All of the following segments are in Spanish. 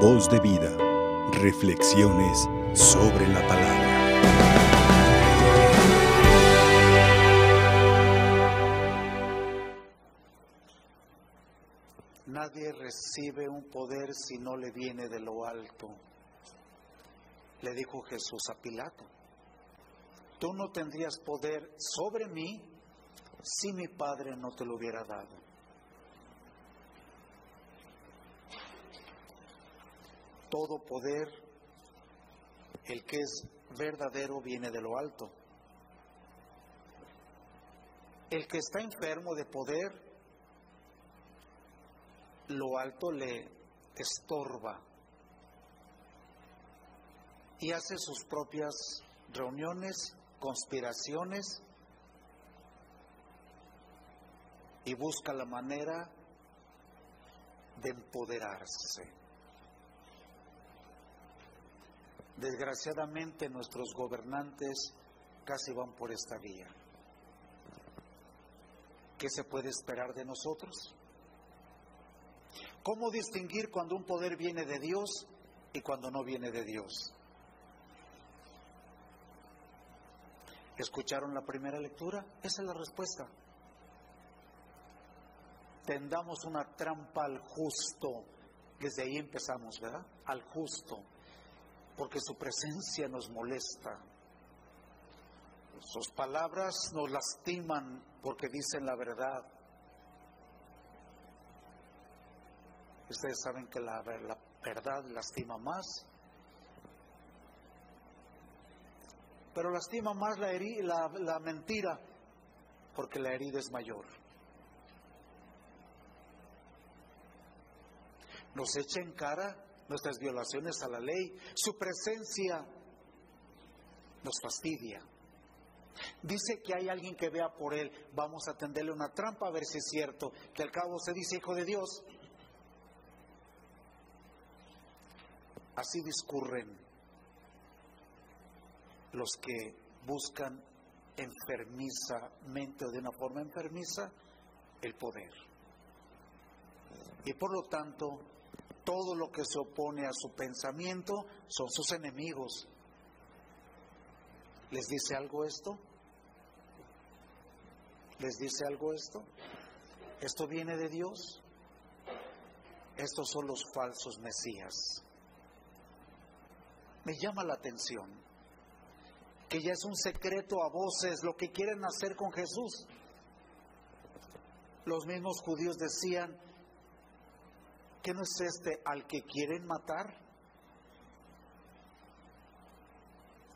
Voz de vida. Reflexiones sobre la palabra. Nadie recibe un poder si no le viene de lo alto. Le dijo Jesús a Pilato, tú no tendrías poder sobre mí si mi Padre no te lo hubiera dado. Todo poder, el que es verdadero, viene de lo alto. El que está enfermo de poder, lo alto le estorba y hace sus propias reuniones, conspiraciones y busca la manera de empoderarse. Desgraciadamente nuestros gobernantes casi van por esta vía. ¿Qué se puede esperar de nosotros? ¿Cómo distinguir cuando un poder viene de Dios y cuando no viene de Dios? ¿Escucharon la primera lectura? Esa es la respuesta. Tendamos una trampa al justo. Desde ahí empezamos, ¿verdad? Al justo. Porque su presencia nos molesta. Sus palabras nos lastiman porque dicen la verdad. Ustedes saben que la, verdad lastima más pero lastima más la mentira porque la herida es mayor. Nos echa en cara nuestras violaciones a la ley, su presencia nos fastidia. Dice que hay alguien que vea por él, vamos a tenderle una trampa a ver si es cierto, que al cabo se dice hijo de Dios. Así discurren los que buscan enfermizamente o de una forma enfermiza el poder. Y por lo tanto, todo lo que se opone a su pensamiento son sus enemigos. ¿Les dice algo esto? ¿Les dice algo esto? ¿Esto viene de Dios? Estos son los falsos mesías. Me llama la atención que ya es un secreto a voces lo que quieren hacer con Jesús. Los mismos judíos decían, ¿que no es este al que quieren matar?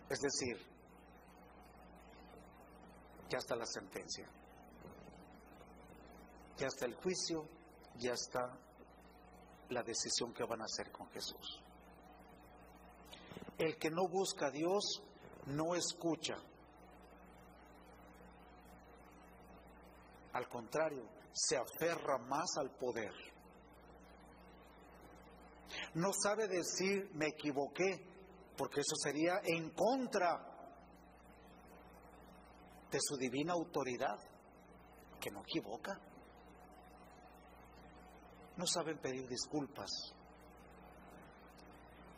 Es decir, ya está la sentencia, ya está el juicio, ya está la decisión que van a hacer con Jesús. El que no busca a Dios no escucha. Al contrario, se aferra más al poder. No sabe decir me equivoqué, porque eso sería en contra de su divina autoridad, que no equivoca. No saben pedir disculpas.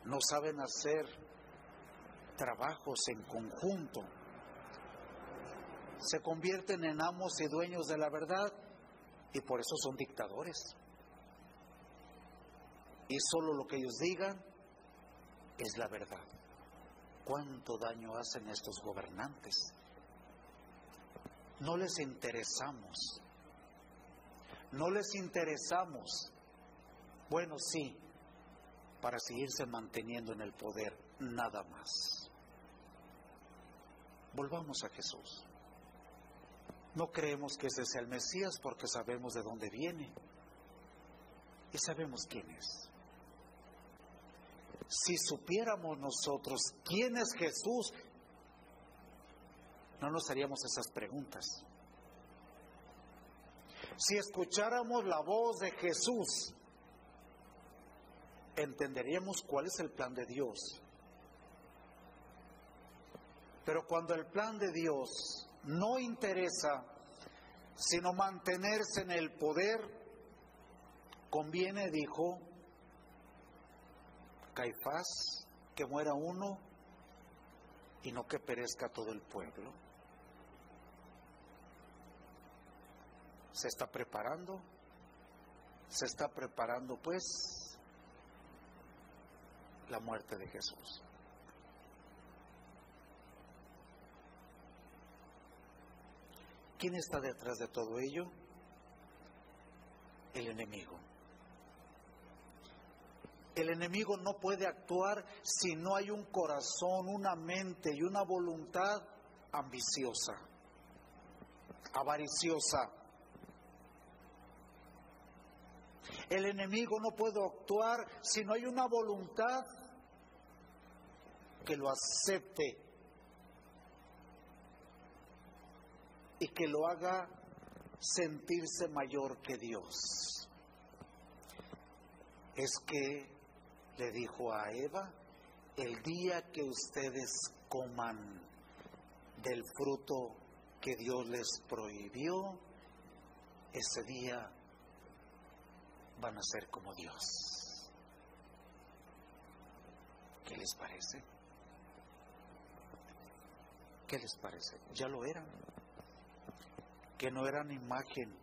No saben hacer trabajos en conjunto. Se convierten en amos y dueños de la verdad y por eso son dictadores. Y solo lo que ellos digan es la verdad. ¿Cuánto daño hacen estos gobernantes? No les interesamos. No les interesamos. Bueno, sí, para seguirse manteniendo en el poder, nada más. Volvamos a Jesús. No creemos que ese sea el Mesías porque sabemos de dónde viene y sabemos quién es. Si supiéramos nosotros quién es Jesús, no nos haríamos esas preguntas. Si escucháramos la voz de Jesús, entenderíamos cuál es el plan de Dios pero cuando el plan de Dios no interesa, sino mantenerse en el poder, conviene, dijo, Caifás, que muera uno y no que perezca todo el pueblo. Se está preparando, se está preparando pues la muerte de Jesús. ¿Quién está detrás de todo ello? El enemigo. El enemigo no puede actuar si no hay un corazón, una mente y una voluntad ambiciosa, avariciosa. El enemigo no puede actuar si no hay una voluntad que lo acepte y que lo haga sentirse mayor que Dios. Es que le dijo a Eva, el día que ustedes coman del fruto que Dios les prohibió, ese día van a ser como Dios. ¿Qué les parece? ¿Qué les parece? Ya lo eran que no eran imagen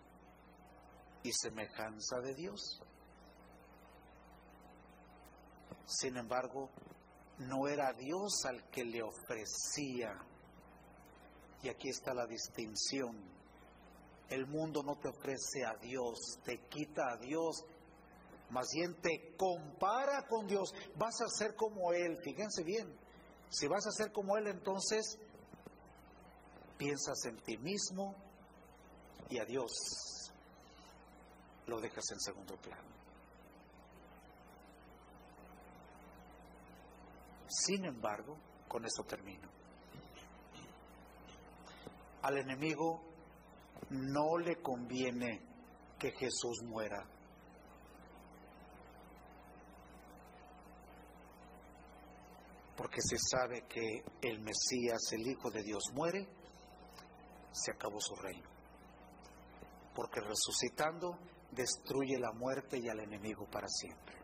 y semejanza de Dios. Sin embargo, no era Dios al que le ofrecía. Y aquí está la distinción. El mundo no te ofrece a Dios, te quita a Dios, más bien te compara con Dios. Vas a ser como Él, fíjense bien. Si vas a ser como Él, entonces piensas en ti mismo, y a Dios lo dejas en segundo plano. Sin embargo, con esto termino. Al enemigo no le conviene que Jesús muera. Porque se sabe que el Mesías, el Hijo de Dios, muere, se acabó su reino porque resucitando destruye la muerte y al enemigo para siempre.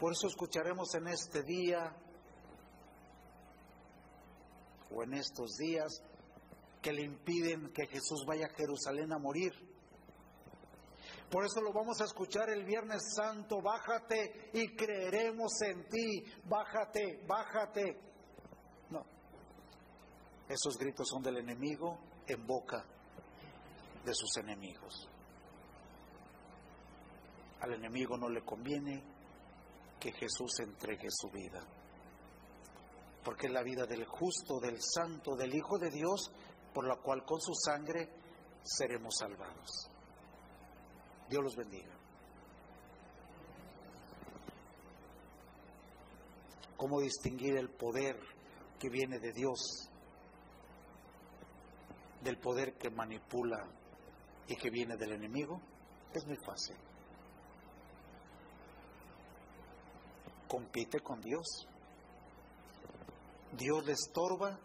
Por eso escucharemos en este día o en estos días que le impiden que Jesús vaya a Jerusalén a morir. Por eso lo vamos a escuchar el Viernes Santo, bájate y creeremos en ti, bájate, bájate. No, esos gritos son del enemigo en boca de sus enemigos. Al enemigo no le conviene que Jesús entregue su vida, porque es la vida del justo, del santo, del Hijo de Dios, por la cual con su sangre seremos salvados. Dios los bendiga. ¿Cómo distinguir el poder que viene de Dios del poder que manipula y que viene del enemigo? Es muy fácil. Compite con Dios. Dios le estorba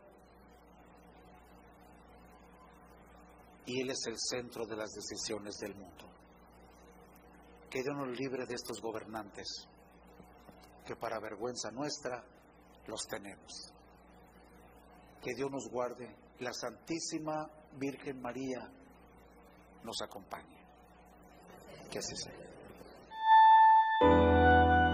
y Él es el centro de las decisiones del mundo. Que Dios nos libre de estos gobernantes, que para vergüenza nuestra los tenemos. Que Dios nos guarde la Santísima Virgen María nos acompañe. Que así sea.